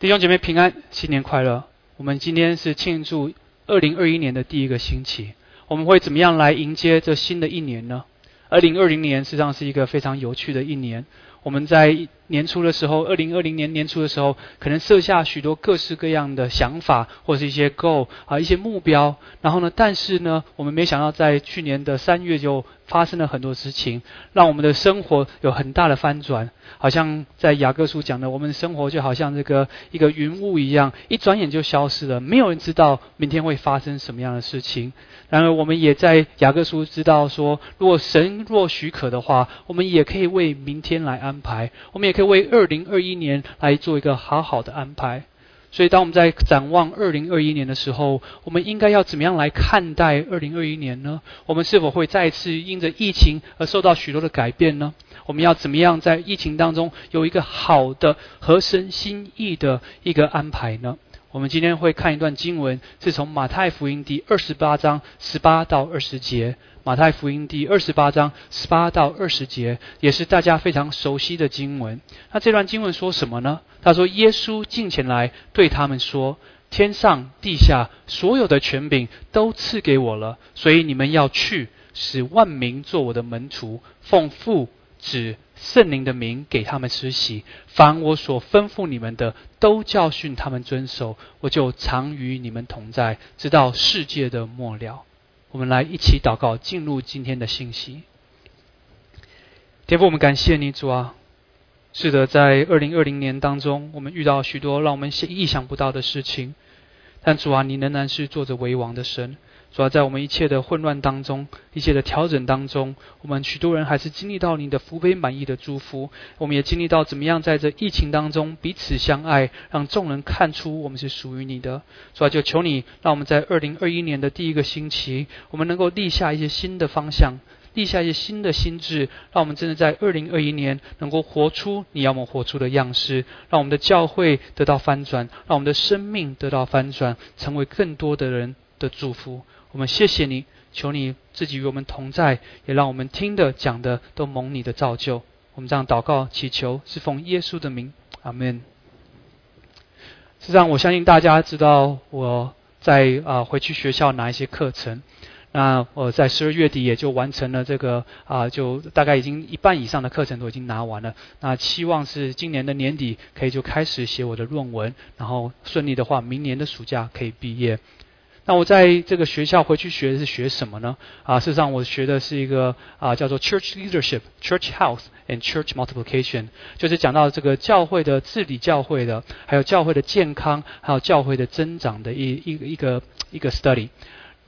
弟兄姐妹平安，新年快乐！我们今天是庆祝二零二一年的第一个星期，我们会怎么样来迎接这新的一年呢？二零二零年实际上是一个非常有趣的一年。我们在年初的时候，二零二零年年初的时候，可能设下许多各式各样的想法，或是一些 goal 啊，一些目标。然后呢，但是呢，我们没想到在去年的三月就发生了很多事情，让我们的生活有很大的翻转。好像在雅各书讲的，我们的生活就好像这个一个云雾一样，一转眼就消失了，没有人知道明天会发生什么样的事情。然而，我们也在雅各书知道说，如果神若许可的话，我们也可以为明天来安排，我们也可以为二零二一年来做一个好好的安排。所以，当我们在展望二零二一年的时候，我们应该要怎么样来看待二零二一年呢？我们是否会再次因着疫情而受到许多的改变呢？我们要怎么样在疫情当中有一个好的合神心意的一个安排呢？我们今天会看一段经文，是从马太福音第二十八章十八到二十节。马太福音第二十八章十八到二十节，也是大家非常熟悉的经文。那这段经文说什么呢？他说：“耶稣近前来对他们说，天上地下所有的权柄都赐给我了，所以你们要去，使万民做我的门徒，奉父。”指圣灵的名给他们施洗，凡我所吩咐你们的，都教训他们遵守。我就常与你们同在，直到世界的末了。我们来一起祷告，进入今天的信息。天父，我们感谢你，主啊！是的，在二零二零年当中，我们遇到许多让我们意想不到的事情，但主啊，你仍然是做着为王的神。主要在我们一切的混乱当中，一切的调整当中，我们许多人还是经历到你的福杯满意的祝福。我们也经历到怎么样在这疫情当中彼此相爱，让众人看出我们是属于你的。主要就求你，让我们在二零二一年的第一个星期，我们能够立下一些新的方向，立下一些新的心智，让我们真的在二零二一年能够活出你要我们活出的样式，让我们的教会得到翻转，让我们的生命得到翻转，成为更多的人的祝福。我们谢谢你，求你自己与我们同在，也让我们听的讲的都蒙你的造就。我们这样祷告祈求，是奉耶稣的名，阿门。实际上，我相信大家知道我在啊回去学校拿一些课程。那我在十二月底也就完成了这个啊，就大概已经一半以上的课程都已经拿完了。那期望是今年的年底可以就开始写我的论文，然后顺利的话，明年的暑假可以毕业。那我在这个学校回去学的是学什么呢？啊，事实上我学的是一个啊叫做 Church Leadership、Church Health and Church Multiplication，就是讲到这个教会的治理、教会的，还有教会的健康，还有教会的增长的一一个一个一个 study。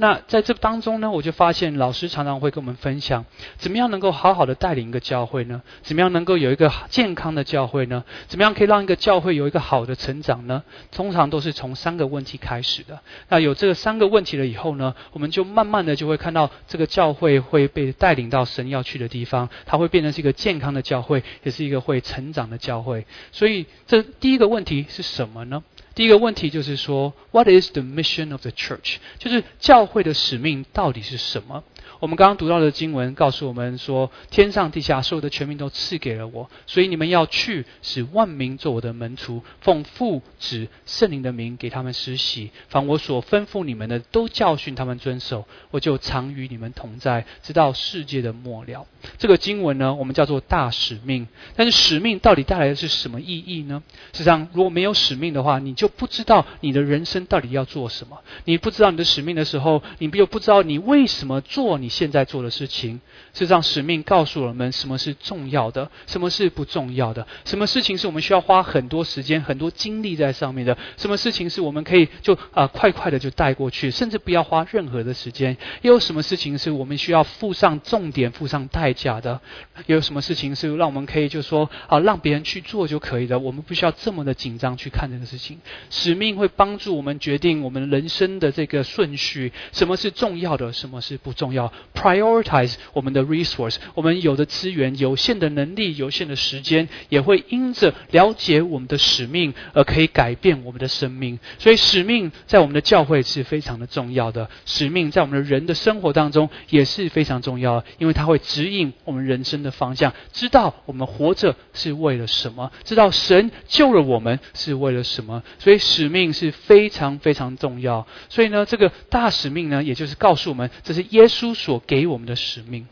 那在这当中呢，我就发现老师常常会跟我们分享，怎么样能够好好的带领一个教会呢？怎么样能够有一个健康的教会呢？怎么样可以让一个教会有一个好的成长呢？通常都是从三个问题开始的。那有这三个问题了以后呢，我们就慢慢的就会看到这个教会会被带领到神要去的地方，它会变成是一个健康的教会，也是一个会成长的教会。所以这第一个问题是什么呢？第一个问题就是说，What is the mission of the church？就是教会的使命到底是什么？我们刚刚读到的经文告诉我们说，天上地下所有的权柄都赐给了我，所以你们要去，使万民做我的门徒，奉父子圣灵的名给他们施洗，凡我所吩咐你们的，都教训他们遵守。我就常与你们同在，直到世界的末了。这个经文呢，我们叫做大使命。但是使命到底带来的是什么意义呢？实际上，如果没有使命的话，你就不知道你的人生到底要做什么。你不知道你的使命的时候，你又不知道你为什么做你。现在做的事情，是让使命告诉我们什么是重要的，什么是不重要的，什么事情是我们需要花很多时间、很多精力在上面的，什么事情是我们可以就啊快快的就带过去，甚至不要花任何的时间。又有什么事情是我们需要付上重点、付上代价的？又有什么事情是让我们可以就说啊让别人去做就可以的？我们不需要这么的紧张去看这个事情。使命会帮助我们决定我们人生的这个顺序，什么是重要的，什么是不重要。Prioritize 我们的 resource，我们有的资源、有限的能力、有限的时间，也会因着了解我们的使命而可以改变我们的生命。所以使命在我们的教会是非常的重要的，使命在我们的人的生活当中也是非常重要的，因为它会指引我们人生的方向，知道我们活着是为了什么，知道神救了我们是为了什么。所以使命是非常非常重要。所以呢，这个大使命呢，也就是告诉我们，这是耶稣所所给我们的使命。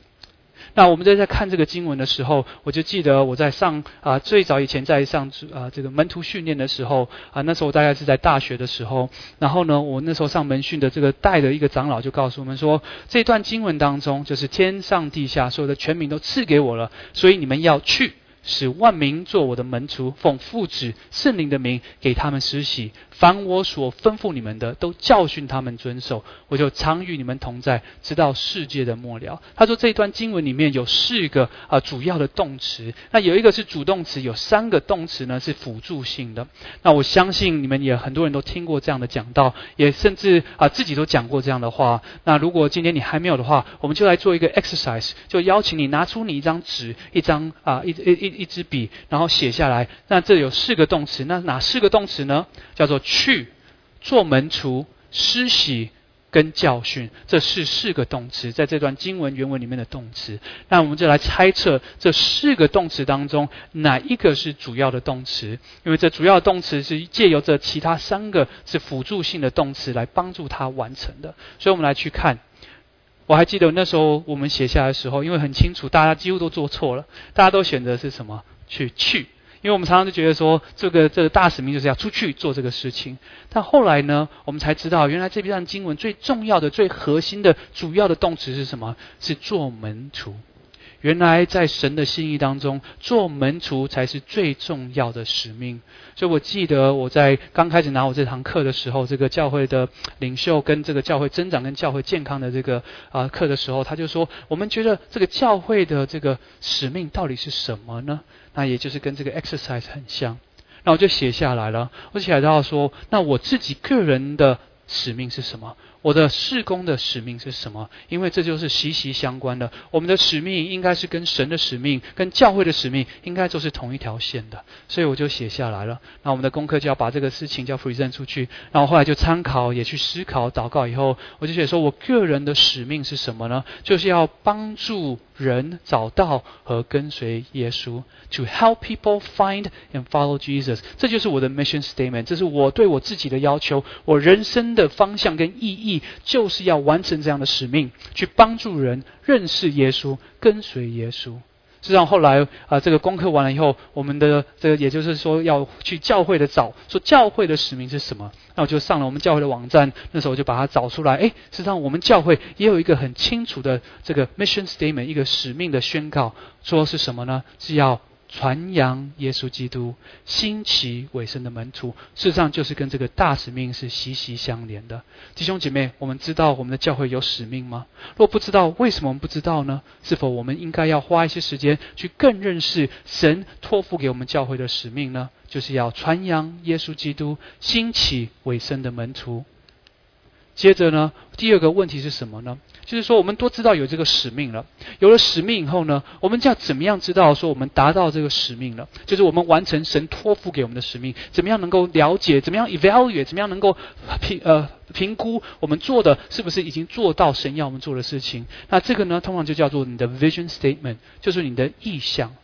那我们在在看这个经文的时候，我就记得我在上啊最早以前在上啊这个门徒训练的时候啊，那时候大概是在大学的时候。然后呢，我那时候上门训的这个带的一个长老就告诉我们说，这段经文当中就是天上地下所有的权民都赐给我了，所以你们要去。使万民做我的门徒，奉父子圣灵的名给他们施洗。凡我所吩咐你们的，都教训他们遵守。我就常与你们同在，直到世界的末了。他说这一段经文里面有四个啊主要的动词，那有一个是主动词，有三个动词呢是辅助性的。那我相信你们也很多人都听过这样的讲道，也甚至啊自己都讲过这样的话。那如果今天你还没有的话，我们就来做一个 exercise，就邀请你拿出你一张纸，一张啊一一一。一支笔，然后写下来。那这有四个动词，那哪四个动词呢？叫做去、做门徒、施洗跟教训。这是四个动词，在这段经文原文里面的动词。那我们就来猜测这四个动词当中哪一个是主要的动词？因为这主要动词是借由这其他三个是辅助性的动词来帮助它完成的。所以我们来去看。我还记得那时候我们写下来的时候，因为很清楚，大家几乎都做错了，大家都选择是什么去去，因为我们常常就觉得说，这个这个大使命就是要出去做这个事情。但后来呢，我们才知道，原来这篇经文最重要的、最核心的、主要的动词是什么？是做门徒。原来在神的心意当中，做门徒才是最重要的使命。所以我记得我在刚开始拿我这堂课的时候，这个教会的领袖跟这个教会增长跟教会健康的这个啊课的时候，他就说：我们觉得这个教会的这个使命到底是什么呢？那也就是跟这个 exercise 很像。那我就写下来了。我写到说：那我自己个人的使命是什么？我的事工的使命是什么？因为这就是息息相关的。我们的使命应该是跟神的使命、跟教会的使命应该都是同一条线的。所以我就写下来了。那我们的功课就要把这个事情叫 present 出去。然后后来就参考，也去思考、祷告以后，我就写说我个人的使命是什么呢？就是要帮助人找到和跟随耶稣，to help people find and follow Jesus。这就是我的 mission statement。这是我对我自己的要求，我人生的方向跟意义。就是要完成这样的使命，去帮助人认识耶稣，跟随耶稣。实际上后来啊，这个功课完了以后，我们的这个也就是说要去教会的找，说教会的使命是什么？那我就上了我们教会的网站，那时候我就把它找出来。哎，实际上我们教会也有一个很清楚的这个 mission statement，一个使命的宣告，说是什么呢？是要。传扬耶稣基督，兴起尾声的门徒，事实上就是跟这个大使命是息息相连的。弟兄姐妹，我们知道我们的教会有使命吗？若不知道，为什么我们不知道呢？是否我们应该要花一些时间去更认识神托付给我们教会的使命呢？就是要传扬耶稣基督，兴起尾声的门徒。接着呢，第二个问题是什么呢？就是说，我们都知道有这个使命了。有了使命以后呢，我们就要怎么样知道说我们达到这个使命了？就是我们完成神托付给我们的使命，怎么样能够了解？怎么样 evaluate？怎么样能够评呃评估我们做的是不是已经做到神要我们做的事情？那这个呢，通常就叫做你的 vision statement，就是你的意向。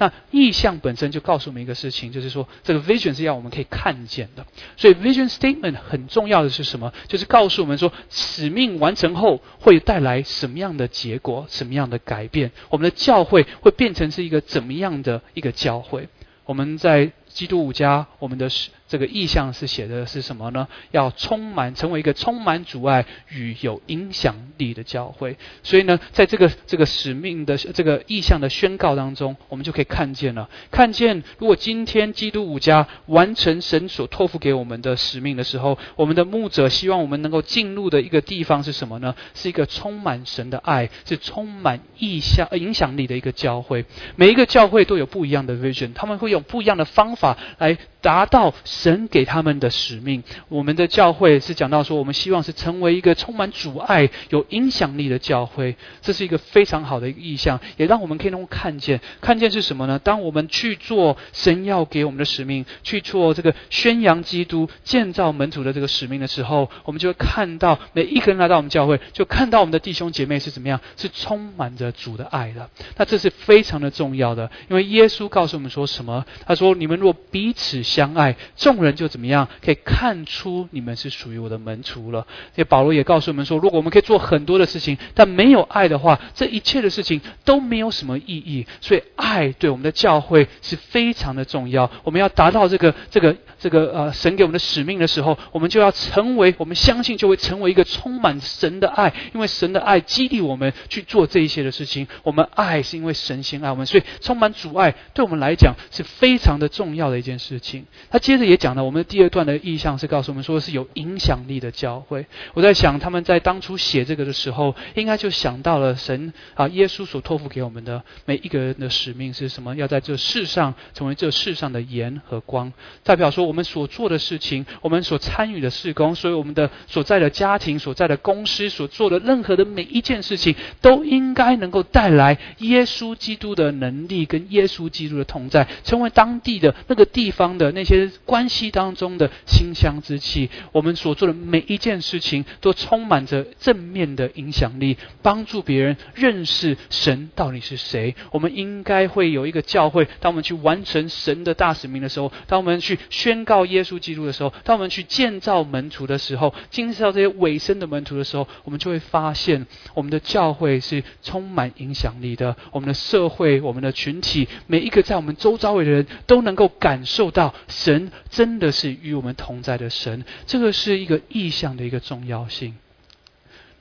那意向本身就告诉我们一个事情，就是说这个 vision 是要我们可以看见的。所以 vision statement 很重要的是什么？就是告诉我们说，使命完成后会带来什么样的结果，什么样的改变，我们的教会会变成是一个怎么样的一个教会？我们在基督五家，我们的。这个意向是写的是什么呢？要充满，成为一个充满阻碍与有影响力的教会。所以呢，在这个这个使命的这个意向的宣告当中，我们就可以看见了。看见，如果今天基督五家完成神所托付给我们的使命的时候，我们的牧者希望我们能够进入的一个地方是什么呢？是一个充满神的爱，是充满意向影响力的一个教会。每一个教会都有不一样的 vision，他们会用不一样的方法来达到神给他们的使命。我们的教会是讲到说，我们希望是成为一个充满阻碍、有影响力的教会，这是一个非常好的一个意向，也让我们可以能够看见，看见是什么呢？当我们去做神要给我们的使命，去做这个宣扬基督、建造门徒的这个使命的时候，我们就会看到每一个人来到我们教会，就看到我们的弟兄姐妹是怎么样，是充满着主的爱的。那这是非常的重要的，因为耶稣告诉我们说什么？他说：“你们若彼此相爱，众人就怎么样？可以看出你们是属于我的门徒了。”所以保罗也告诉我们说：“如果我们可以做很多的事情，但没有爱的话，这一切的事情都没有什么意义。所以，爱对我们的教会是非常的重要。我们要达到这个、这个、这个呃，神给我们的使命的时候，我们就要成为我们相信就会成为一个充满神的爱，因为神的爱激励我们去做这一些的事情。我们爱是因为神先爱我们，所以充满阻碍对我们来讲是非常的重要的一件事情。他接着也讲了，我们的第二段的意向是告诉我们说是有影响力的教会。我在想，他们在当初写这个的时候，应该就想到了神啊，耶稣所托付给我们的每一个人的使命是什么？要在这世上成为这世上的盐和光，代表说我们所做的事情，我们所参与的事工，所以我们的所在的家庭、所在的公司、所做的任何的每一件事情，都应该能够带来耶稣基督的能力跟耶稣基督的同在，成为当地的那个地方的那些关关系当中的馨香之气。我们所做的每一件事情。都充满着正面的影响力，帮助别人认识神到底是谁。我们应该会有一个教会，当我们去完成神的大使命的时候，当我们去宣告耶稣基督的时候，当我们去建造门徒的时候，建造这些尾声的门徒的时候，我们就会发现，我们的教会是充满影响力的。我们的社会、我们的群体，每一个在我们周遭的人都能够感受到，神真的是与我们同在的神。这个是一个意向的一个重要。性。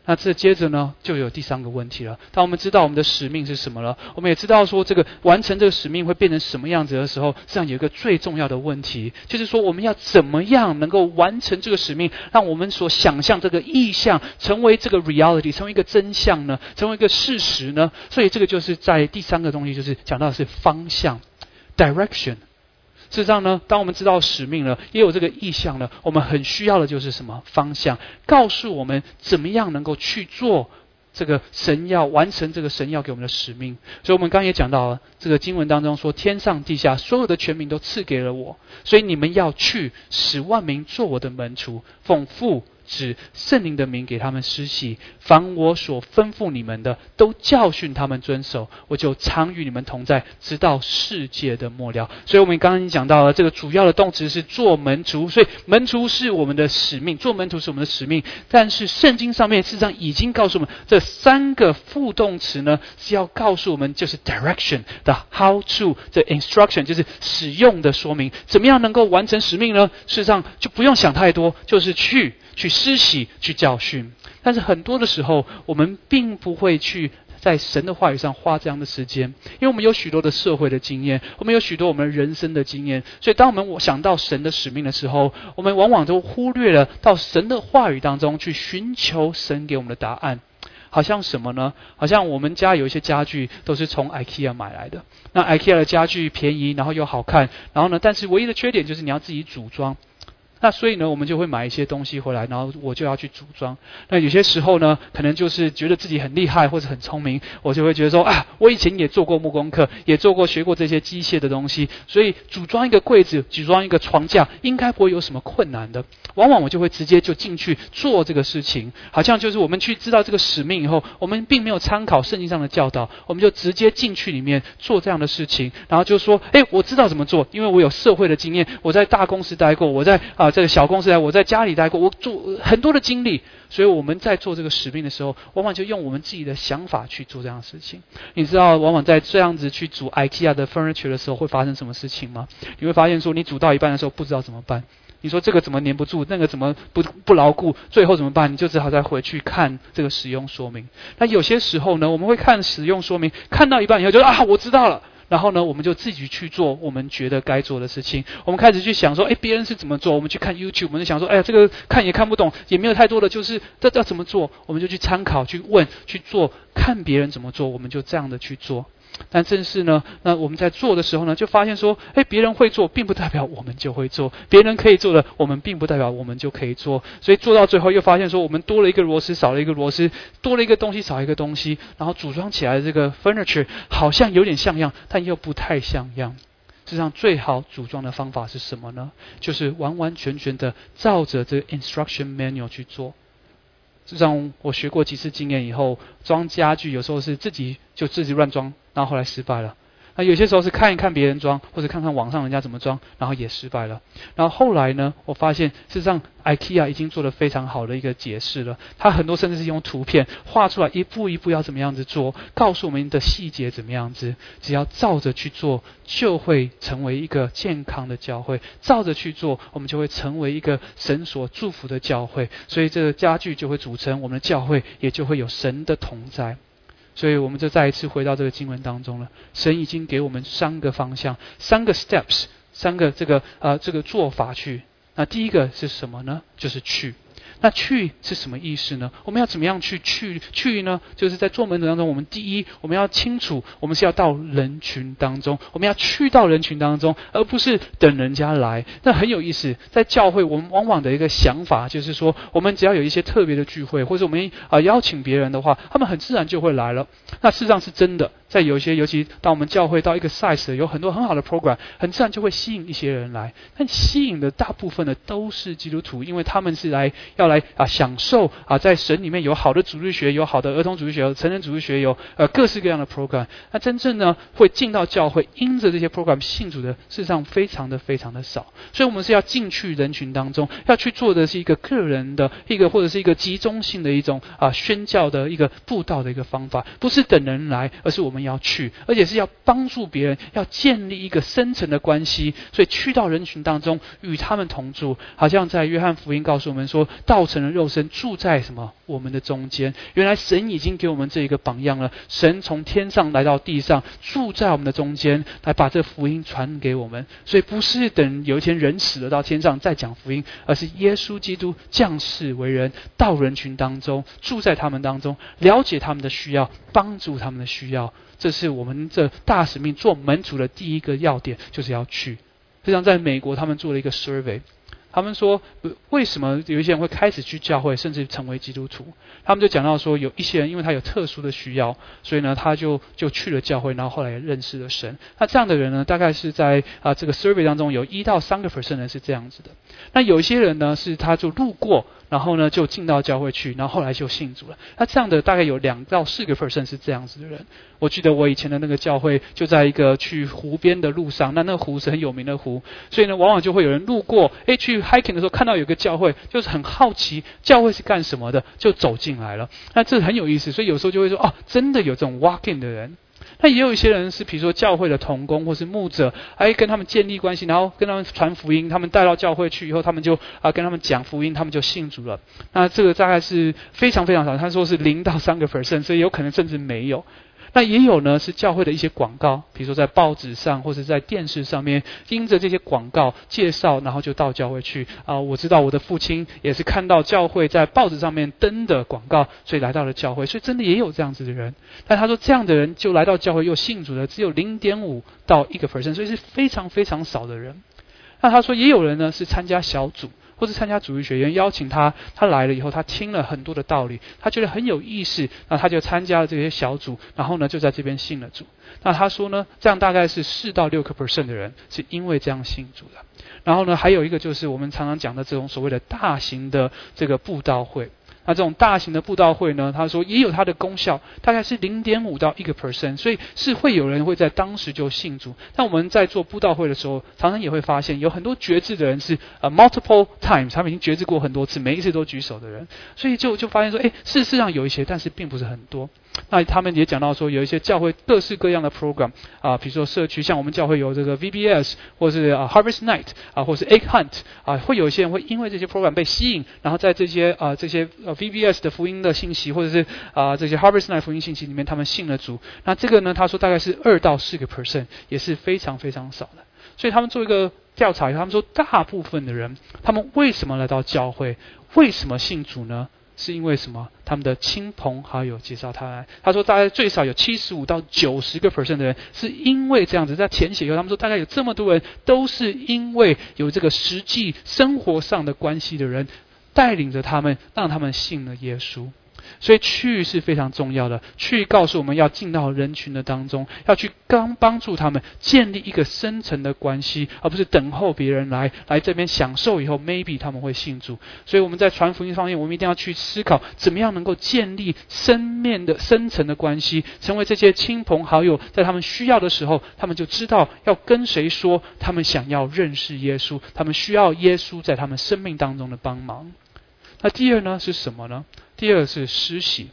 那这接着呢，就有第三个问题了。当我们知道我们的使命是什么了，我们也知道说这个完成这个使命会变成什么样子的时候，实际上有一个最重要的问题，就是说我们要怎么样能够完成这个使命，让我们所想象这个意向成为这个 reality，成为一个真相呢？成为一个事实呢？所以这个就是在第三个东西，就是讲到的是方向 direction。事实上呢，当我们知道使命了，也有这个意向了，我们很需要的就是什么方向？告诉我们怎么样能够去做这个神要完成这个神要给我们的使命。所以我们刚刚也讲到了，这个经文当中说，天上地下所有的权柄都赐给了我，所以你们要去使万民做我的门徒，奉父。指圣灵的名给他们施洗，凡我所吩咐你们的，都教训他们遵守。我就常与你们同在，直到世界的末了。所以，我们刚刚已经讲到了，这个主要的动词是做门徒。所以，门徒是我们的使命，做门徒是我们的使命。但是，圣经上面事实上已经告诉我们，这三个副动词呢，是要告诉我们，就是 direction 的 how to 的 instruction，就是使用的说明，怎么样能够完成使命呢？事实上，就不用想太多，就是去。去施洗，去教训，但是很多的时候，我们并不会去在神的话语上花这样的时间，因为我们有许多的社会的经验，我们有许多我们人生的经验，所以当我们想到神的使命的时候，我们往往都忽略了到神的话语当中去寻求神给我们的答案。好像什么呢？好像我们家有一些家具都是从 IKEA 买来的，那 IKEA 的家具便宜，然后又好看，然后呢，但是唯一的缺点就是你要自己组装。那所以呢，我们就会买一些东西回来，然后我就要去组装。那有些时候呢，可能就是觉得自己很厉害或者很聪明，我就会觉得说啊，我以前也做过木工课，也做过学过这些机械的东西，所以组装一个柜子、组装一个床架，应该不会有什么困难的。往往我就会直接就进去做这个事情，好像就是我们去知道这个使命以后，我们并没有参考圣经上的教导，我们就直接进去里面做这样的事情，然后就说，哎，我知道怎么做，因为我有社会的经验，我在大公司待过，我在啊。这个小公司来，我在家里待过，我做很多的经历，所以我们在做这个使命的时候，往往就用我们自己的想法去做这样的事情。你知道，往往在这样子去组 IKEA 的 furniture 的时候，会发生什么事情吗？你会发现说，你组到一半的时候不知道怎么办。你说这个怎么粘不住，那个怎么不不牢固，最后怎么办？你就只好再回去看这个使用说明。那有些时候呢，我们会看使用说明，看到一半以后就啊，我知道了。然后呢，我们就自己去做我们觉得该做的事情。我们开始去想说，哎，别人是怎么做？我们去看 YouTube，我们就想说，哎呀，这个看也看不懂，也没有太多的，就是这要怎么做？我们就去参考、去问、去做，看别人怎么做，我们就这样的去做。但正是呢，那我们在做的时候呢，就发现说，哎，别人会做，并不代表我们就会做；别人可以做的，我们并不代表我们就可以做。所以做到最后，又发现说，我们多了一个螺丝，少了一个螺丝；多了一个东西，少一个东西。然后组装起来的这个 furniture 好像有点像样，但又不太像样。实际上，最好组装的方法是什么呢？就是完完全全的照着这个 instruction manual 去做。自从，我学过几次经验以后，装家具有时候是自己就自己乱装，然后后来失败了。那有些时候是看一看别人装，或者看看网上人家怎么装，然后也失败了。然后后来呢，我发现事实上，IKEA 已经做了非常好的一个解释了。它很多甚至是用图片画出来，一步一步要怎么样子做，告诉我们的细节怎么样子。只要照着去做，就会成为一个健康的教会；照着去做，我们就会成为一个神所祝福的教会。所以这个家具就会组成我们的教会，也就会有神的同在。所以我们就再一次回到这个经文当中了。神已经给我们三个方向，三个 steps，三个这个呃这个做法去。那第一个是什么呢？就是去。那去是什么意思呢？我们要怎么样去去去呢？就是在做门徒当中，我们第一我们要清楚，我们是要到人群当中，我们要去到人群当中，而不是等人家来。那很有意思，在教会我们往往的一个想法就是说，我们只要有一些特别的聚会，或者我们啊邀请别人的话，他们很自然就会来了。那事实上是真的。在有一些，尤其当我们教会到一个 size，有很多很好的 program，很自然就会吸引一些人来。但吸引的大部分的都是基督徒，因为他们是来要来啊享受啊在神里面有好的主日学，有好的儿童主日学，有成人主日学，有呃各式各样的 program。那真正呢会进到教会，因着这些 program 信主的，事实上非常的非常的少。所以我们是要进去人群当中，要去做的是一个个人的一个或者是一个集中性的一种啊宣教的一个布道的一个方法，不是等人来，而是我们。要去，而且是要帮助别人，要建立一个深层的关系，所以去到人群当中，与他们同住，好像在约翰福音告诉我们说到，道成了肉身，住在什么我们的中间。原来神已经给我们这一个榜样了，神从天上来到地上，住在我们的中间，来把这福音传给我们。所以不是等有一天人死了到天上再讲福音，而是耶稣基督降世为人，到人群当中，住在他们当中，了解他们的需要，帮助他们的需要。这是我们这大使命做门主的第一个要点，就是要去。就像，在美国他们做了一个 survey，他们说为什么有一些人会开始去教会，甚至成为基督徒？他们就讲到说，有一些人因为他有特殊的需要，所以呢，他就就去了教会，然后后来认识了神。那这样的人呢，大概是在啊这个 survey 当中有一到三个 percent 人是这样子的。那有一些人呢，是他就路过。然后呢，就进到教会去，然后后来就信主了。那这样的大概有两到四个 percent 是这样子的人。我记得我以前的那个教会就在一个去湖边的路上，那那个湖是很有名的湖，所以呢，往往就会有人路过，诶，去 hiking 的时候看到有个教会，就是很好奇教会是干什么的，就走进来了。那这很有意思，所以有时候就会说，哦，真的有这种 walking 的人。那也有一些人是，比如说教会的童工或是牧者，哎，跟他们建立关系，然后跟他们传福音，他们带到教会去以后，他们就啊跟他们讲福音，他们就信主了。那这个大概是非常非常少，他说是零到三个 percent，所以有可能甚至没有。那也有呢，是教会的一些广告，比如说在报纸上或者在电视上面，因着这些广告介绍，然后就到教会去啊。我知道我的父亲也是看到教会在报纸上面登的广告，所以来到了教会。所以真的也有这样子的人，但他说这样的人就来到教会又信主的只有零点五到一个 percent，所以是非常非常少的人。那他说也有人呢是参加小组。或是参加主义学院，邀请他，他来了以后，他听了很多的道理，他觉得很有意思，那他就参加了这些小组，然后呢就在这边信了主。那他说呢，这样大概是四到六个 percent 的人是因为这样信主的。然后呢，还有一个就是我们常常讲的这种所谓的大型的这个布道会。那这种大型的布道会呢？他说也有它的功效，大概是零点五到一个 percent，所以是会有人会在当时就信主。但我们在做布道会的时候，常常也会发现有很多觉志的人是 multiple times，他们已经觉志过很多次，每一次都举手的人，所以就就发现说，哎，事实上有一些，但是并不是很多。那他们也讲到说，有一些教会各式各样的 program 啊，比如说社区，像我们教会有这个 VBS，或是啊 Harvest Night 啊，或是 Egg Hunt 啊，会有一些人会因为这些 program 被吸引，然后在这些啊这些呃 VBS 的福音的信息，或者是啊这些 Harvest Night 福音信息里面，他们信了主。那这个呢，他说大概是二到四个 percent，也是非常非常少的。所以他们做一个调查，他们说大部分的人，他们为什么来到教会？为什么信主呢？是因为什么？他们的亲朋好友介绍他来。他说，大概最少有七十五到九十个 percent 的人，是因为这样子在填写以后，他们说大概有这么多人，都是因为有这个实际生活上的关系的人，带领着他们，让他们信了耶稣。所以去是非常重要的，去告诉我们要进到人群的当中，要去刚帮助他们建立一个深层的关系，而不是等候别人来来这边享受以后，maybe 他们会信主。所以我们在传福音方面，我们一定要去思考，怎么样能够建立生面的深层的关系，成为这些亲朋好友，在他们需要的时候，他们就知道要跟谁说，他们想要认识耶稣，他们需要耶稣在他们生命当中的帮忙。那第二呢是什么呢？第二是施洗，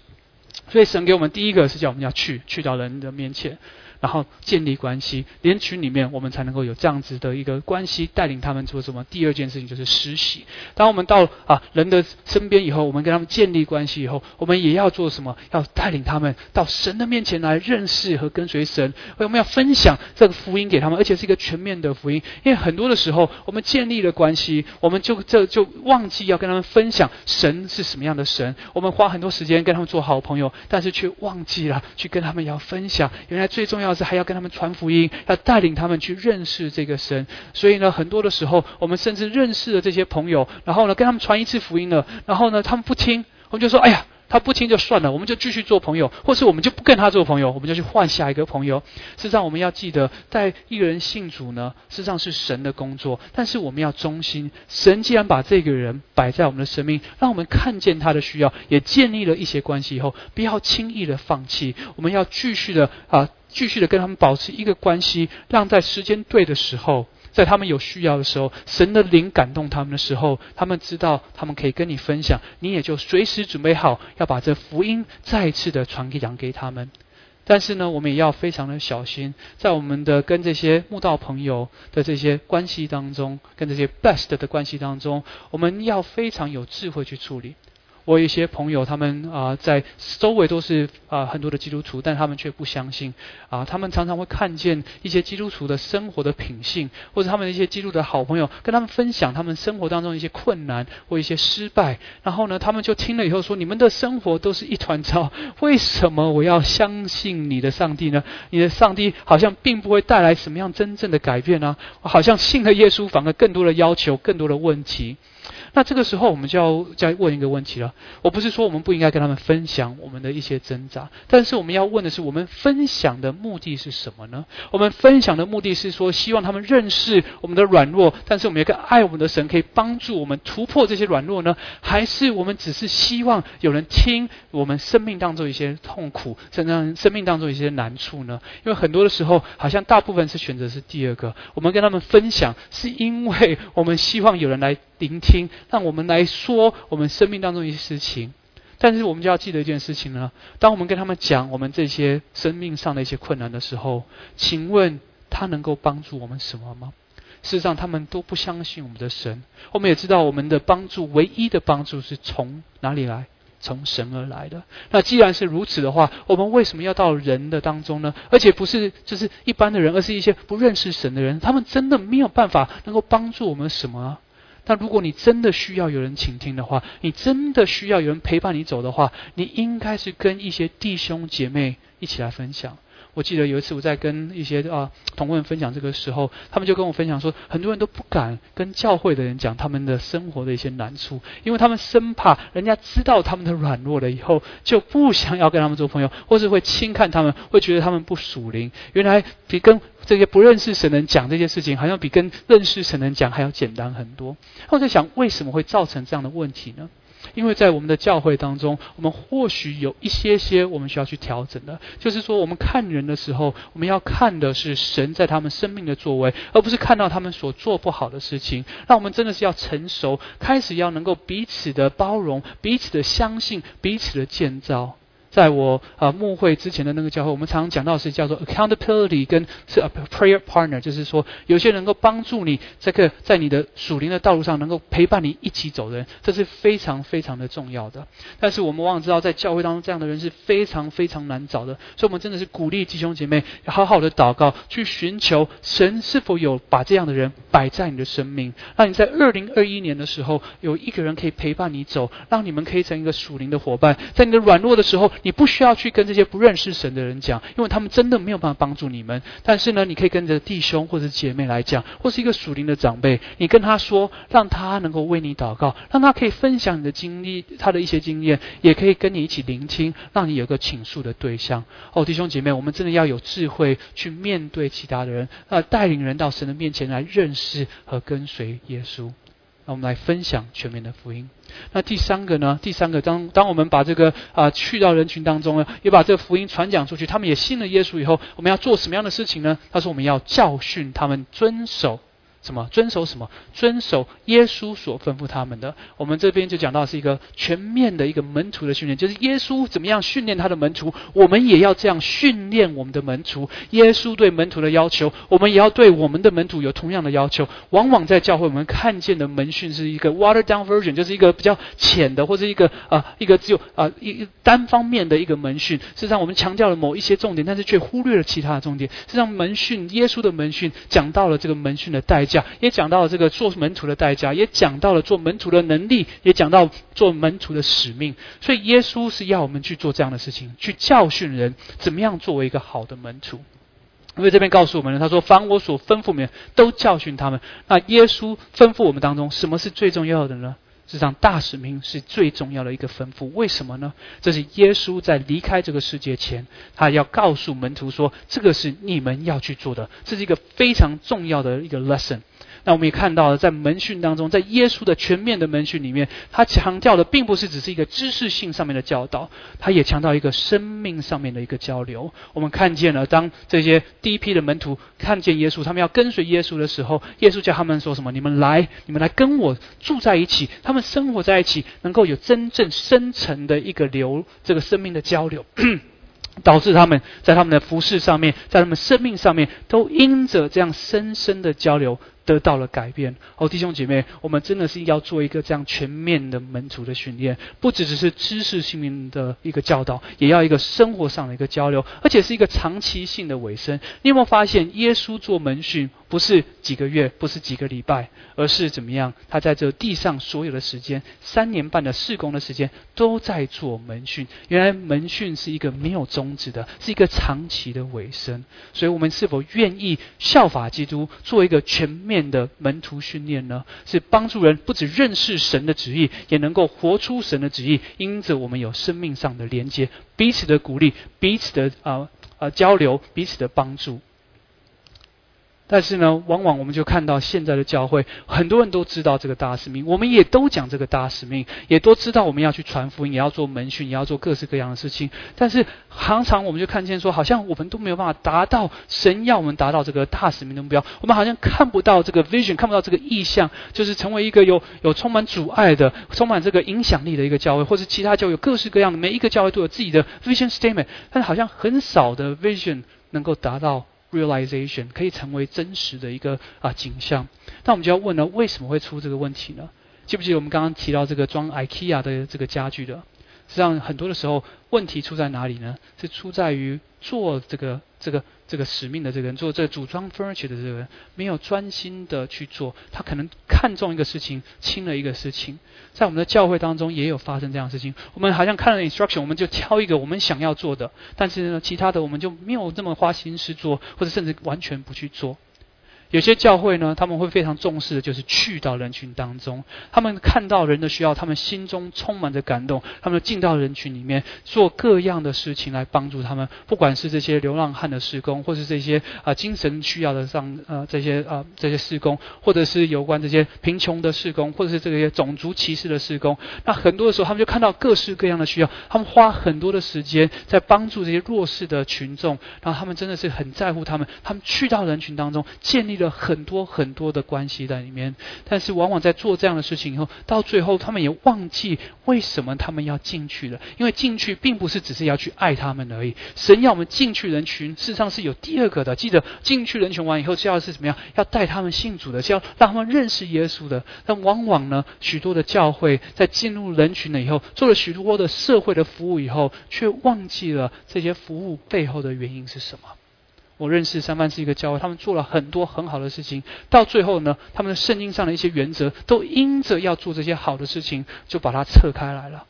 所以神给我们第一个是叫我们要去去到人的面前。然后建立关系，连群里面我们才能够有这样子的一个关系，带领他们做什么？第二件事情就是实习。当我们到啊人的身边以后，我们跟他们建立关系以后，我们也要做什么？要带领他们到神的面前来认识和跟随神。我们要分享这个福音给他们，而且是一个全面的福音。因为很多的时候，我们建立了关系，我们就这就忘记要跟他们分享神是什么样的神。我们花很多时间跟他们做好朋友，但是却忘记了去跟他们要分享。原来最重要。要是还要跟他们传福音，要带领他们去认识这个神，所以呢，很多的时候，我们甚至认识了这些朋友，然后呢，跟他们传一次福音了，然后呢，他们不听，我们就说，哎呀。他不听就算了，我们就继续做朋友，或是我们就不跟他做朋友，我们就去换下一个朋友。事实上，我们要记得，在一个人信主呢，事实上是神的工作，但是我们要忠心。神既然把这个人摆在我们的生命，让我们看见他的需要，也建立了一些关系以后，不要轻易的放弃。我们要继续的啊，继续的跟他们保持一个关系，让在时间对的时候。在他们有需要的时候，神的灵感动他们的时候，他们知道他们可以跟你分享，你也就随时准备好要把这福音再次的传给讲给他们。但是呢，我们也要非常的小心，在我们的跟这些慕道朋友的这些关系当中，跟这些 best 的关系当中，我们要非常有智慧去处理。我有一些朋友，他们啊在周围都是啊很多的基督徒，但他们却不相信啊。他们常常会看见一些基督徒的生活的品性，或者他们的一些基督的好朋友跟他们分享他们生活当中一些困难或一些失败，然后呢，他们就听了以后说：“你们的生活都是一团糟，为什么我要相信你的上帝呢？你的上帝好像并不会带来什么样真正的改变呢？好像信了耶稣反而更多的要求，更多的问题。”那这个时候，我们就要再问一个问题了。我不是说我们不应该跟他们分享我们的一些挣扎，但是我们要问的是，我们分享的目的是什么呢？我们分享的目的是说，希望他们认识我们的软弱，但是我们有个爱我们的神可以帮助我们突破这些软弱呢？还是我们只是希望有人听我们生命当中一些痛苦，甚至生命当中一些难处呢？因为很多的时候，好像大部分是选择是第二个。我们跟他们分享，是因为我们希望有人来。聆听，让我们来说我们生命当中一些事情。但是我们就要记得一件事情呢：当我们跟他们讲我们这些生命上的一些困难的时候，请问他能够帮助我们什么吗？事实上，他们都不相信我们的神。我们也知道，我们的帮助唯一的帮助是从哪里来？从神而来的。那既然是如此的话，我们为什么要到人的当中呢？而且不是就是一般的人，而是一些不认识神的人。他们真的没有办法能够帮助我们什么？但如果你真的需要有人倾听的话，你真的需要有人陪伴你走的话，你应该是跟一些弟兄姐妹一起来分享。我记得有一次我在跟一些啊同工人分享这个时候，他们就跟我分享说，很多人都不敢跟教会的人讲他们的生活的一些难处，因为他们生怕人家知道他们的软弱了以后，就不想要跟他们做朋友，或是会轻看他们，会觉得他们不属灵。原来比跟这些不认识神人讲这些事情，好像比跟认识神人讲还要简单很多。我在想，为什么会造成这样的问题呢？因为在我们的教会当中，我们或许有一些些我们需要去调整的，就是说，我们看人的时候，我们要看的是神在他们生命的作为，而不是看到他们所做不好的事情。那我们真的是要成熟，开始要能够彼此的包容，彼此的相信，彼此的建造。在我啊牧会之前的那个教会，我们常常讲到是叫做 accountability 跟是 prayer partner，就是说有些能够帮助你这个在你的属灵的道路上能够陪伴你一起走的人，这是非常非常的重要的。但是我们往往知道，在教会当中这样的人是非常非常难找的，所以我们真的是鼓励弟兄姐妹好好的祷告，去寻求神是否有把这样的人摆在你的生命，让你在二零二一年的时候有一个人可以陪伴你走，让你们可以成一个属灵的伙伴，在你的软弱的时候，你不需要去跟这些不认识神的人讲，因为他们真的没有办法帮助你们。但是呢，你可以跟着弟兄或者姐妹来讲，或是一个属灵的长辈，你跟他说，让他能够为你祷告，让他可以分享你的经历，他的一些经验，也可以跟你一起聆听，让你有个倾诉的对象。哦，弟兄姐妹，我们真的要有智慧去面对其他的人，呃，带领人到神的面前来认识和跟随耶稣。那我们来分享全面的福音。那第三个呢？第三个，当当我们把这个啊去到人群当中呢，也把这个福音传讲出去，他们也信了耶稣以后，我们要做什么样的事情呢？他说，我们要教训他们遵守。什么遵守什么？遵守耶稣所吩咐他们的。我们这边就讲到是一个全面的一个门徒的训练，就是耶稣怎么样训练他的门徒，我们也要这样训练我们的门徒。耶稣对门徒的要求，我们也要对我们的门徒有同样的要求。往往在教会我们看见的门训是一个 water down version，就是一个比较浅的，或者一个啊一个只有啊一单方面的一个门训。事实上我们强调了某一些重点，但是却忽略了其他的重点。实际上门训，耶稣的门训讲到了这个门训的代价。也讲到了这个做门徒的代价，也讲到了做门徒的能力，也讲到做门徒的使命。所以耶稣是要我们去做这样的事情，去教训人怎么样作为一个好的门徒。因为这边告诉我们了，他说：“凡我所吩咐你们，都教训他们。”那耶稣吩咐我们当中，什么是最重要的呢？实际上，大使命是最重要的一个吩咐。为什么呢？这是耶稣在离开这个世界前，他要告诉门徒说：“这个是你们要去做的，这是一个非常重要的一个 lesson。”那我们也看到了，在门训当中，在耶稣的全面的门训里面，他强调的并不是只是一个知识性上面的教导，他也强调一个生命上面的一个交流。我们看见了，当这些第一批的门徒看见耶稣，他们要跟随耶稣的时候，耶稣叫他们说什么？你们来，你们来跟我住在一起，他们生活在一起，能够有真正深层的一个流，这个生命的交流。导致他们在他们的服饰上面，在他们生命上面，都因着这样深深的交流，得到了改变。哦，弟兄姐妹，我们真的是要做一个这样全面的门徒的训练，不只只是知识性的一个教导，也要一个生活上的一个交流，而且是一个长期性的尾声。你有没有发现，耶稣做门训？不是几个月，不是几个礼拜，而是怎么样？他在这地上所有的时间，三年半的事工的时间，都在做门训。原来门训是一个没有终止的，是一个长期的尾声。所以，我们是否愿意效法基督，做一个全面的门徒训练呢？是帮助人不止认识神的旨意，也能够活出神的旨意。因着我们有生命上的连接，彼此的鼓励，彼此的啊啊交流，彼此的帮助。但是呢，往往我们就看到现在的教会，很多人都知道这个大使命，我们也都讲这个大使命，也都知道我们要去传福音，也要做门训，也要做各式各样的事情。但是常常我们就看见说，好像我们都没有办法达到神要我们达到这个大使命的目标，我们好像看不到这个 vision，看不到这个意向，就是成为一个有有充满阻碍的、充满这个影响力的一个教会，或是其他教有各式各样的每一个教会都有自己的 vision statement，但是好像很少的 vision 能够达到。Realization 可以成为真实的一个啊景象，那我们就要问了，为什么会出这个问题呢？记不记得我们刚刚提到这个装 IKEA 的这个家具的？实际上很多的时候，问题出在哪里呢？是出在于做这个这个。这个使命的这个人做这组装 furniture 的这个人没有专心的去做，他可能看中一个事情，轻了一个事情。在我们的教会当中也有发生这样的事情。我们好像看了 instruction，我们就挑一个我们想要做的，但是呢，其他的我们就没有这么花心思做，或者甚至完全不去做。有些教会呢，他们会非常重视的就是去到人群当中，他们看到人的需要，他们心中充满着感动，他们进到人群里面做各样的事情来帮助他们，不管是这些流浪汉的施工，或是这些啊精神需要的上呃这些啊这些施工，或者是有关这些贫穷的施工，或者是这些种族歧视的施工，那很多的时候他们就看到各式各样的需要，他们花很多的时间在帮助这些弱势的群众，然后他们真的是很在乎他们，他们去到人群当中建立。了很多很多的关系在里面。但是往往在做这样的事情以后，到最后他们也忘记为什么他们要进去了。因为进去并不是只是要去爱他们而已，神要我们进去人群，事实上是有第二个的。记得进去人群完以后是要是怎么样？要带他们信主的，是要让他们认识耶稣的。但往往呢，许多的教会在进入人群了以后，做了许多的社会的服务以后，却忘记了这些服务背后的原因是什么。我认识三藩市一个教会，他们做了很多很好的事情，到最后呢，他们的圣经上的一些原则，都因着要做这些好的事情，就把它撤开来了。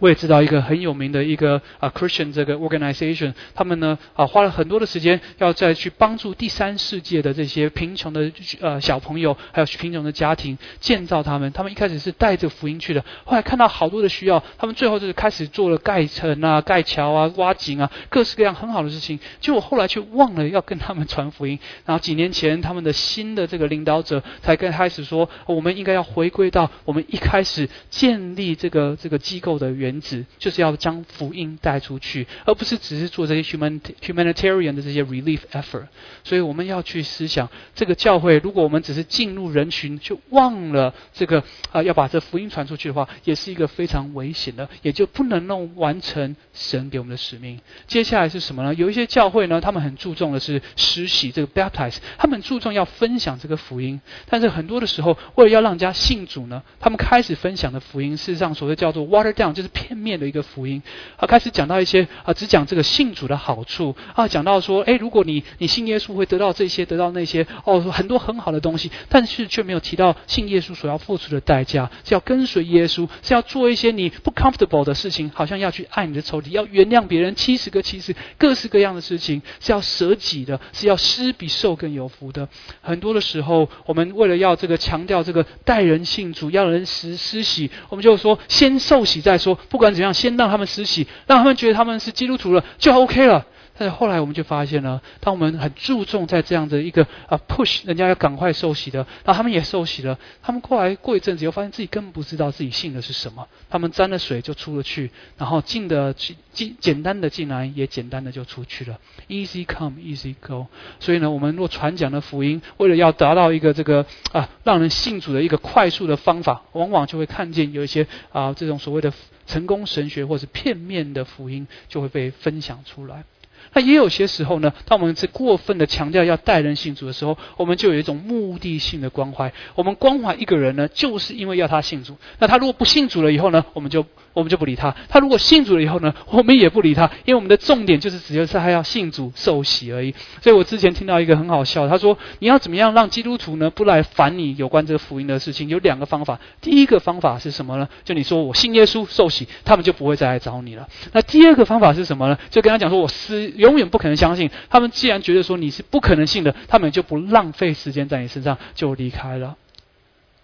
我也知道一个很有名的一个啊 Christian 这个 organization，他们呢啊花了很多的时间，要再去帮助第三世界的这些贫穷的呃小朋友，还有贫穷的家庭建造他们。他们一开始是带着福音去的，后来看到好多的需要，他们最后就是开始做了盖城啊、盖桥啊、挖井啊，各式各样很好的事情。结果后来却忘了要跟他们传福音。然后几年前，他们的新的这个领导者才跟开始说，我们应该要回归到我们一开始建立这个这个机构的原。原则就是要将福音带出去，而不是只是做这些 human humanitarian 的这些 relief effort。所以我们要去思想，这个教会，如果我们只是进入人群，就忘了这个啊，要把这福音传出去的话，也是一个非常危险的，也就不能弄完成神给我们的使命。接下来是什么呢？有一些教会呢，他们很注重的是施洗这个 baptize，他们注重要分享这个福音。但是很多的时候，为了要让人家信主呢，他们开始分享的福音，事实上所谓叫做 water down，就是。片面的一个福音，啊，开始讲到一些啊，只讲这个信主的好处啊，讲到说，哎，如果你你信耶稣会得到这些，得到那些，哦，很多很好的东西，但是却没有提到信耶稣所要付出的代价，是要跟随耶稣，是要做一些你不 comfortable 的事情，好像要去爱你的仇敌，要原谅别人，七十个七十，各式各样的事情，是要舍己的，是要施比受更有福的。很多的时候，我们为了要这个强调这个待人信主，要人施施洗，我们就说先受洗再说。不管怎样，先让他们施洗，让他们觉得他们是基督徒了，就 OK 了。但是后来我们就发现了，当我们很注重在这样的一个啊 push 人家要赶快受洗的，然后他们也受洗了，他们过来过一阵子又发现自己根本不知道自己信的是什么，他们沾了水就出了去，然后进的进简单的进来也简单的就出去了，easy come easy go。所以呢，我们若传讲的福音，为了要达到一个这个啊让人信主的一个快速的方法，往往就会看见有一些啊这种所谓的成功神学或是片面的福音就会被分享出来。那也有些时候呢，当我们是过分的强调要待人信主的时候，我们就有一种目的性的关怀。我们关怀一个人呢，就是因为要他信主。那他如果不信主了以后呢，我们就。我们就不理他。他如果信主了以后呢，我们也不理他，因为我们的重点就是只有是他要信主受洗而已。所以我之前听到一个很好笑，他说你要怎么样让基督徒呢不来烦你有关这个福音的事情？有两个方法。第一个方法是什么呢？就你说我信耶稣受洗，他们就不会再来找你了。那第二个方法是什么呢？就跟他讲说我是永远不可能相信。他们既然觉得说你是不可能信的，他们就不浪费时间在你身上，就离开了。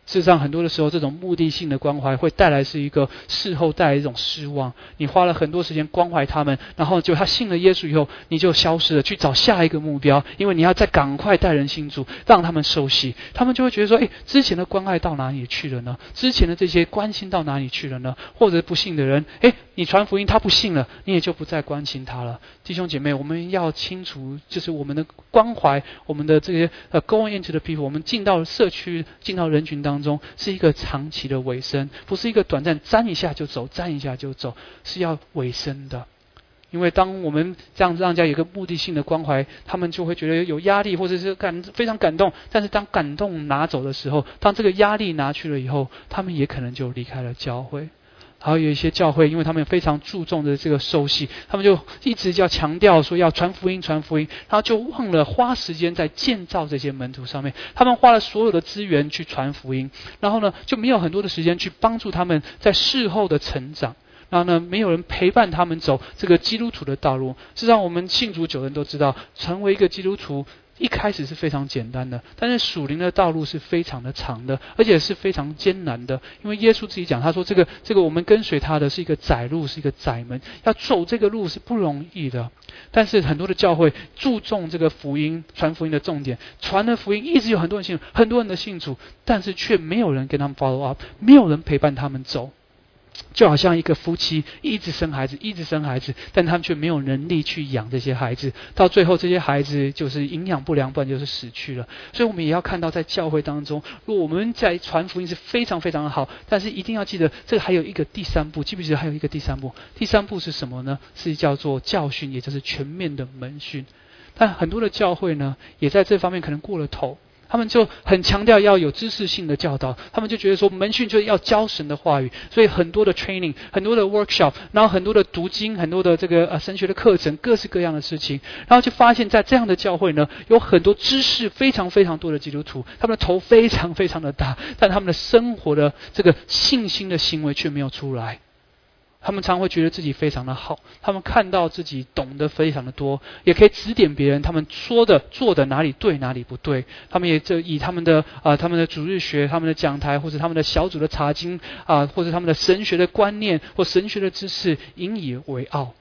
事实上，很多的时候，这种目的性的关怀会带来是一个事后带来一种失望。你花了很多时间关怀他们，然后就他信了耶稣以后，你就消失了，去找下一个目标，因为你要再赶快带人信主，让他们受洗，他们就会觉得说：，哎，之前的关爱到哪里去了呢？之前的这些关心到哪里去了呢？或者不信的人，哎，你传福音他不信了，你也就不再关心他了。弟兄姐妹，我们要清楚，就是我们的关怀，我们的这些呃，going into the people，我们进到社区，进到人群当。当中是一个长期的尾声，不是一个短暂沾一下就走，沾一下就走，是要尾声的。因为当我们这样子让人家有个目的性的关怀，他们就会觉得有压力，或者是感非常感动。但是当感动拿走的时候，当这个压力拿去了以后，他们也可能就离开了教会。还有一些教会，因为他们非常注重的这个受洗，他们就一直要强调说要传福音，传福音，然后就忘了花时间在建造这些门徒上面。他们花了所有的资源去传福音，然后呢就没有很多的时间去帮助他们在事后的成长。然后呢，没有人陪伴他们走这个基督徒的道路。实际上，我们信主久人都知道，成为一个基督徒。一开始是非常简单的，但是属灵的道路是非常的长的，而且是非常艰难的。因为耶稣自己讲，他说：“这个这个，我们跟随他的是一个窄路，是一个窄门，要走这个路是不容易的。”但是很多的教会注重这个福音传福音的重点，传的福音一直有很多人信，很多人的信主，但是却没有人跟他们 follow up，没有人陪伴他们走。就好像一个夫妻一直生孩子，一直生孩子，但他们却没有能力去养这些孩子，到最后这些孩子就是营养不良，不然就是死去了。所以，我们也要看到，在教会当中，如果我们在传福音是非常非常的好，但是一定要记得，这个还有一个第三步，记不记得还有一个第三步？第三步是什么呢？是叫做教训，也就是全面的门训。但很多的教会呢，也在这方面可能过了头。他们就很强调要有知识性的教导，他们就觉得说门训就是要教神的话语，所以很多的 training，很多的 workshop，然后很多的读经，很多的这个呃神学的课程，各式各样的事情，然后就发现，在这样的教会呢，有很多知识非常非常多的基督徒，他们的头非常非常的大，但他们的生活的这个信心的行为却没有出来。他们常会觉得自己非常的好，他们看到自己懂得非常的多，也可以指点别人。他们说的、做的哪里对，哪里不对。他们也就以他们的啊，他们的主日学、他们的讲台，或者他们的小组的查经啊，或者他们的神学的观念或神学的知识引以为傲。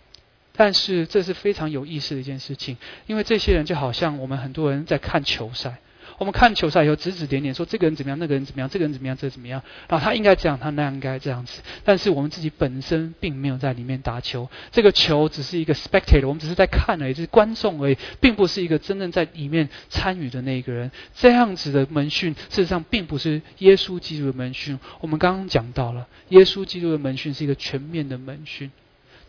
但是这是非常有意思的一件事情，因为这些人就好像我们很多人在看球赛。我们看球赛以后指指点点，说这个人怎么样，那个人怎么样，这个人怎么样，这怎么样，然后他应该这样，他那样应该这样子。但是我们自己本身并没有在里面打球，这个球只是一个 spectator，我们只是在看而已，是观众而已，并不是一个真正在里面参与的那个人。这样子的门训，事实上并不是耶稣基督的门训。我们刚刚讲到了，耶稣基督的门训是一个全面的门训，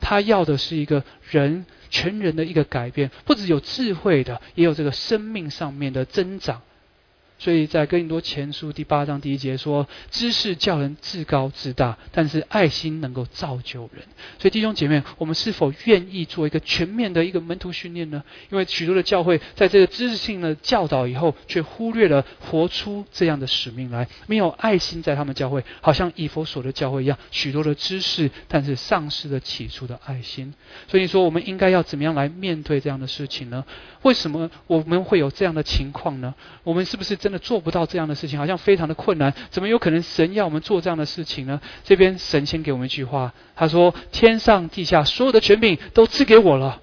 他要的是一个人全人的一个改变，不只有智慧的，也有这个生命上面的增长。所以在哥林多前书第八章第一节说：“知识叫人自高自大，但是爱心能够造就人。”所以弟兄姐妹，我们是否愿意做一个全面的一个门徒训练呢？因为许多的教会在这个知识性的教导以后，却忽略了活出这样的使命来，没有爱心在他们教会，好像以佛所的教会一样，许多的知识，但是丧失了起初的爱心。所以说，我们应该要怎么样来面对这样的事情呢？为什么我们会有这样的情况呢？我们是不是？真的做不到这样的事情，好像非常的困难。怎么有可能神要我们做这样的事情呢？这边神先给我们一句话，他说：“天上地下所有的权柄都赐给我了。”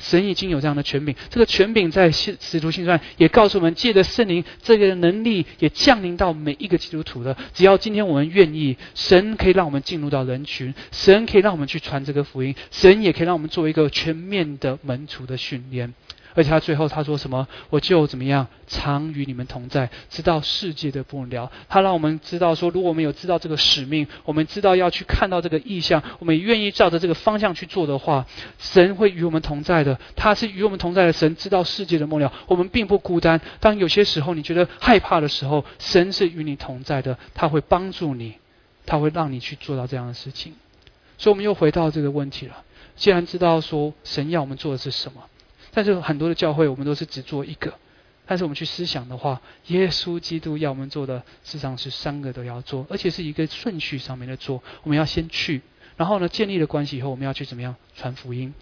神已经有这样的权柄，这个权柄在使徒信传也告诉我们，借着圣灵这个能力也降临到每一个基督徒的。只要今天我们愿意，神可以让我们进入到人群，神可以让我们去传这个福音，神也可以让我们做一个全面的门徒的训练。而且他最后他说什么？我就怎么样，常与你们同在，直到世界的不了。他让我们知道说，如果我们有知道这个使命，我们知道要去看到这个意向，我们愿意照着这个方向去做的话，神会与我们同在的。他是与我们同在的神，知道世界的末了，我们并不孤单。当有些时候你觉得害怕的时候，神是与你同在的，他会帮助你，他会让你去做到这样的事情。所以，我们又回到这个问题了。既然知道说神要我们做的是什么？但是很多的教会，我们都是只做一个。但是我们去思想的话，耶稣基督要我们做的，事实上是三个都要做，而且是一个顺序上面的做。我们要先去，然后呢，建立了关系以后，我们要去怎么样传福音，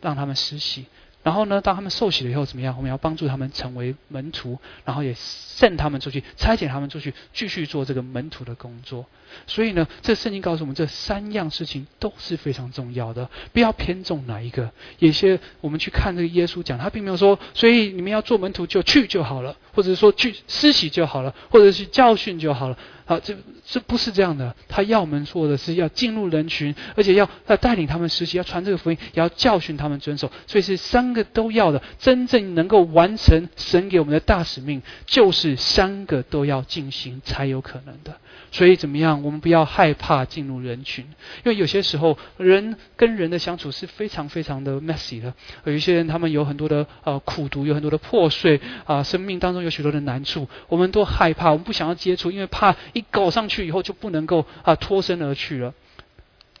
让他们实习。然后呢，当他们受洗了以后怎么样？我们要帮助他们成为门徒，然后也送他们出去，差遣他们出去，继续做这个门徒的工作。所以呢，这圣经告诉我们，这三样事情都是非常重要的，不要偏重哪一个。有些我们去看这个耶稣讲，他并没有说，所以你们要做门徒就去就好了，或者说去施洗就好了，或者是教训就好了。好，这这不是这样的。他要我们做的是要进入人群，而且要要带领他们实习，要传这个福音，也要教训他们遵守。所以是三个都要的。真正能够完成神给我们的大使命，就是三个都要进行才有可能的。所以怎么样？我们不要害怕进入人群，因为有些时候人跟人的相处是非常非常的 messy 的。有一些人他们有很多的呃苦毒，有很多的破碎啊，生命当中有许多的难处，我们都害怕，我们不想要接触，因为怕一搞上去以后就不能够啊脱身而去了。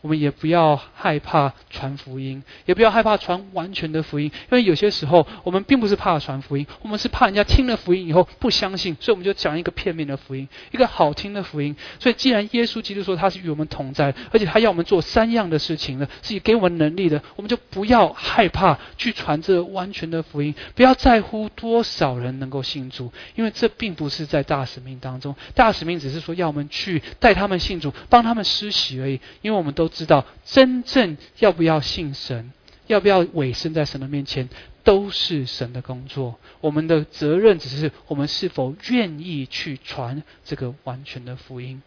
我们也不要害怕传福音，也不要害怕传完全的福音，因为有些时候我们并不是怕传福音，我们是怕人家听了福音以后不相信，所以我们就讲一个片面的福音，一个好听的福音。所以既然耶稣基督说他是与我们同在，而且他要我们做三样的事情呢，是给我们能力的，我们就不要害怕去传这完全的福音，不要在乎多少人能够信主，因为这并不是在大使命当中，大使命只是说要我们去带他们信主，帮他们施洗而已，因为我们都。知道真正要不要信神，要不要委身在神的面前，都是神的工作。我们的责任只是我们是否愿意去传这个完全的福音。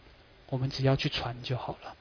我们只要去传就好了。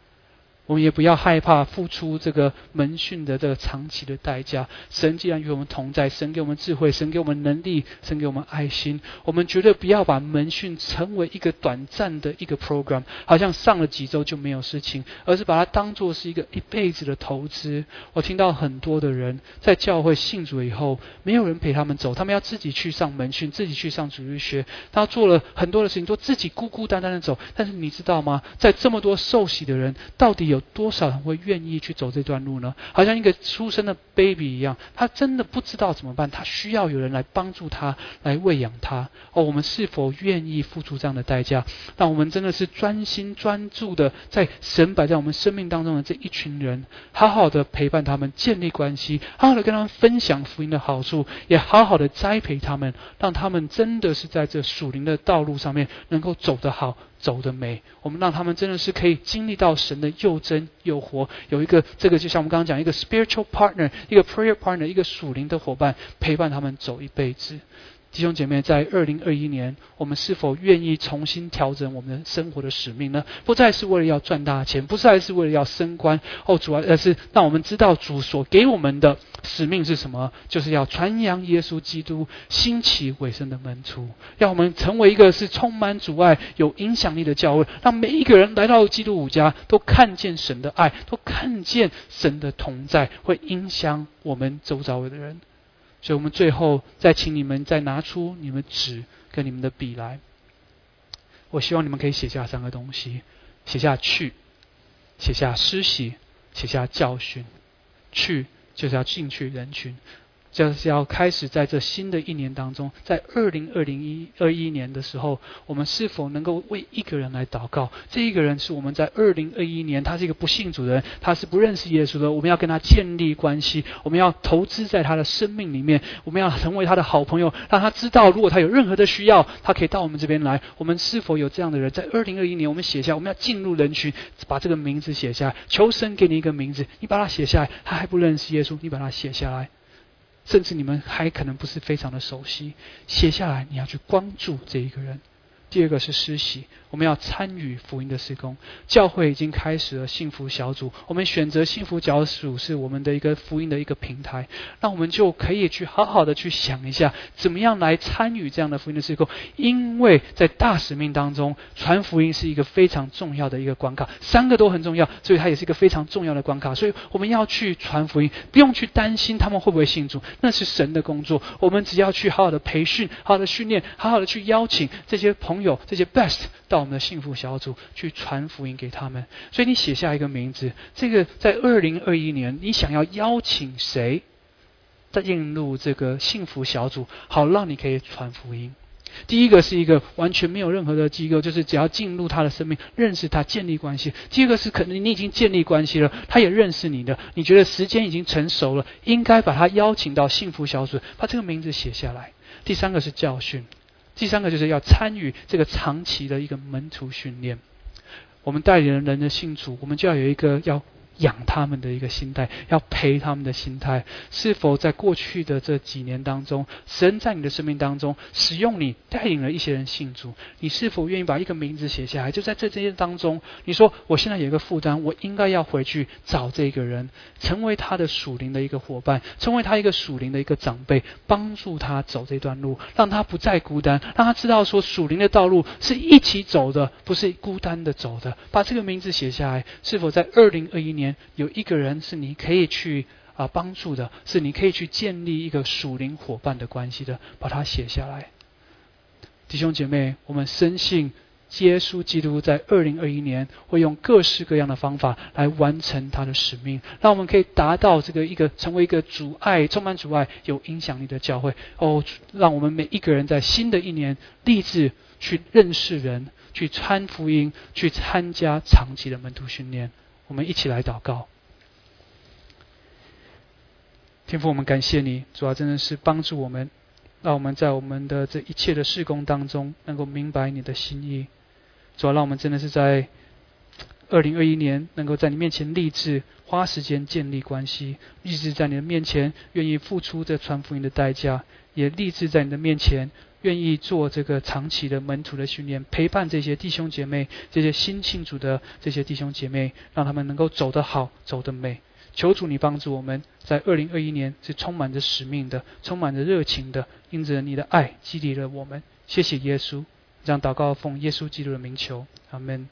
我们也不要害怕付出这个门训的这个长期的代价。神既然与我们同在，神给我们智慧，神给我们能力，神给我们爱心。我们绝对不要把门训成为一个短暂的一个 program，好像上了几周就没有事情，而是把它当做是一个一辈子的投资。我听到很多的人在教会信主以后，没有人陪他们走，他们要自己去上门训，自己去上主日学，他做了很多的事情，都自己孤孤单单的走。但是你知道吗？在这么多受洗的人，到底有？有多少人会愿意去走这段路呢？好像一个出生的 baby 一样，他真的不知道怎么办，他需要有人来帮助他，来喂养他。哦，我们是否愿意付出这样的代价？让我们真的是专心专注的，在神摆在我们生命当中的这一群人，好好的陪伴他们，建立关系，好好的跟他们分享福音的好处，也好好的栽培他们，让他们真的是在这属灵的道路上面能够走得好。走的美，我们让他们真的是可以经历到神的又真又活，有一个这个就像我们刚刚讲一个 spiritual partner，一个 prayer partner，一个属灵的伙伴陪伴他们走一辈子。弟兄姐妹，在二零二一年，我们是否愿意重新调整我们的生活的使命呢？不再是为了要赚大钱，不再是为了要升官，哦，主要而是让我们知道主所给我们的使命是什么，就是要传扬耶稣基督兴起伟生的门徒，让我们成为一个是充满阻碍、有影响力的教会，让每一个人来到基督五家都看见神的爱，都看见神的同在，会影响我们周遭的人。所以我们最后再请你们再拿出你们纸跟你们的笔来，我希望你们可以写下三个东西：写下去，写下施洗，写下教训。去就是要进去人群。就是要开始在这新的一年当中，在二零二零一二一年的时候，我们是否能够为一个人来祷告？这一个人是我们在二零二一年，他是一个不信主的人，他是不认识耶稣的。我们要跟他建立关系，我们要投资在他的生命里面，我们要成为他的好朋友，让他知道，如果他有任何的需要，他可以到我们这边来。我们是否有这样的人？在二零二一年，我们写下，我们要进入人群，把这个名字写下来。求神给你一个名字，你把它写下来。他还不认识耶稣，你把它写下来。甚至你们还可能不是非常的熟悉，写下来，你要去关注这一个人。第二个是施洗，我们要参与福音的施工。教会已经开始了幸福小组，我们选择幸福小组是我们的一个福音的一个平台，那我们就可以去好好的去想一下，怎么样来参与这样的福音的施工。因为在大使命当中，传福音是一个非常重要的一个关卡，三个都很重要，所以它也是一个非常重要的关卡。所以我们要去传福音，不用去担心他们会不会信主，那是神的工作。我们只要去好好的培训，好好的训练，好好的去邀请这些朋朋友。这些 best 到我们的幸福小组去传福音给他们，所以你写下一个名字。这个在二零二一年，你想要邀请谁再进入这个幸福小组，好让你可以传福音。第一个是一个完全没有任何的机构，就是只要进入他的生命，认识他，建立关系。第二个是可能你已经建立关系了，他也认识你的，你觉得时间已经成熟了，应该把他邀请到幸福小组，把这个名字写下来。第三个是教训。第三个就是要参与这个长期的一个门徒训练。我们带领人的信徒，我们就要有一个要。养他们的一个心态，要陪他们的心态，是否在过去的这几年当中，神在你的生命当中使用你，带领了一些人信主？你是否愿意把一个名字写下来？就在这这些当中，你说我现在有一个负担，我应该要回去找这个人，成为他的属灵的一个伙伴，成为他一个属灵的一个长辈，帮助他走这段路，让他不再孤单，让他知道说属灵的道路是一起走的，不是孤单的走的。把这个名字写下来，是否在二零二一年？有一个人是你可以去啊帮助的，是你可以去建立一个属灵伙伴的关系的，把它写下来。弟兄姐妹，我们深信耶稣基督在二零二一年会用各式各样的方法来完成他的使命，让我们可以达到这个一个成为一个阻碍、充满阻碍、有影响力的教会。哦，让我们每一个人在新的一年立志去认识人，去传福音，去参加长期的门徒训练。我们一起来祷告，天父，我们感谢你，主要真的是帮助我们，让我们在我们的这一切的事工当中，能够明白你的心意。主要让我们真的是在二零二一年，能够在你面前立志，花时间建立关系，立志在你的面前愿意付出这传福音的代价，也立志在你的面前愿意做这个长期的门徒的训练，陪伴这些弟兄姐妹，这些新庆祝的这些弟兄姐妹，让他们能够走得好，走得美。求主你帮助我们，在二零二一年是充满着使命的，充满着热情的，因着你的爱激励了我们。谢谢耶稣，让祷告奉耶稣基督的名求，阿门。